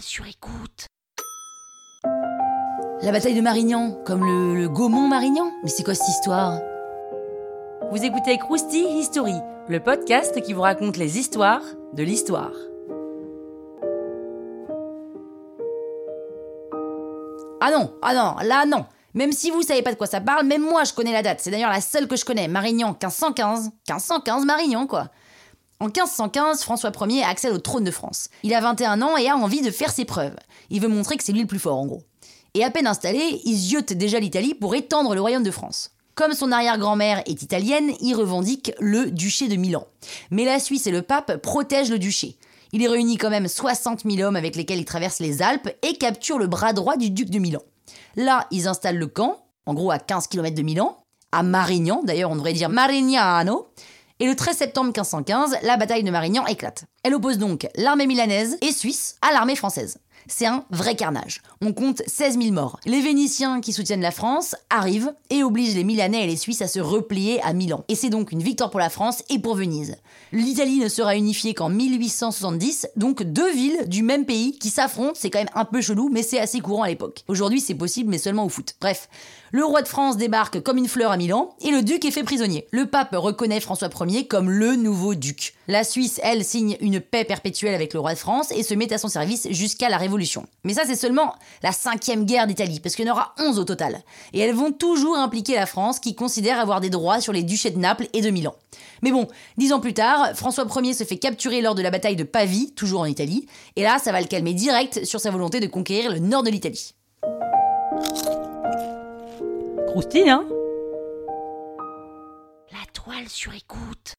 sur écoute. La bataille de Marignan, comme le, le Gaumont-Marignan Mais c'est quoi cette histoire? Vous écoutez Krusty History, le podcast qui vous raconte les histoires de l'histoire. Ah non, ah non, là non Même si vous savez pas de quoi ça parle, même moi je connais la date. C'est d'ailleurs la seule que je connais. Marignan, 1515. 1515, Marignan, quoi. En 1515, François Ier accède au trône de France. Il a 21 ans et a envie de faire ses preuves. Il veut montrer que c'est lui le plus fort, en gros. Et à peine installé, il ziote déjà l'Italie pour étendre le royaume de France. Comme son arrière-grand-mère est italienne, il revendique le duché de Milan. Mais la Suisse et le pape protègent le duché. Il y réunit quand même 60 000 hommes avec lesquels il traverse les Alpes et capture le bras droit du duc de Milan. Là, ils installent le camp, en gros à 15 km de Milan, à Marignan, d'ailleurs on devrait dire Marignano, et le 13 septembre 1515, la bataille de Marignan éclate. Elle oppose donc l'armée milanaise et suisse à l'armée française. C'est un vrai carnage. On compte 16 000 morts. Les Vénitiens qui soutiennent la France arrivent et obligent les Milanais et les Suisses à se replier à Milan. Et c'est donc une victoire pour la France et pour Venise. L'Italie ne sera unifiée qu'en 1870, donc deux villes du même pays qui s'affrontent, c'est quand même un peu chelou, mais c'est assez courant à l'époque. Aujourd'hui c'est possible, mais seulement au foot. Bref, le roi de France débarque comme une fleur à Milan et le duc est fait prisonnier. Le pape reconnaît François Ier comme le nouveau duc. La Suisse, elle, signe une paix perpétuelle avec le roi de France et se met à son service jusqu'à la Révolution. Mais ça, c'est seulement la cinquième guerre d'Italie, parce qu'il y en aura 11 au total. Et elles vont toujours impliquer la France, qui considère avoir des droits sur les duchés de Naples et de Milan. Mais bon, dix ans plus tard, François Ier se fait capturer lors de la bataille de Pavie, toujours en Italie, et là, ça va le calmer direct sur sa volonté de conquérir le nord de l'Italie. Krusty, hein? La toile sur écoute.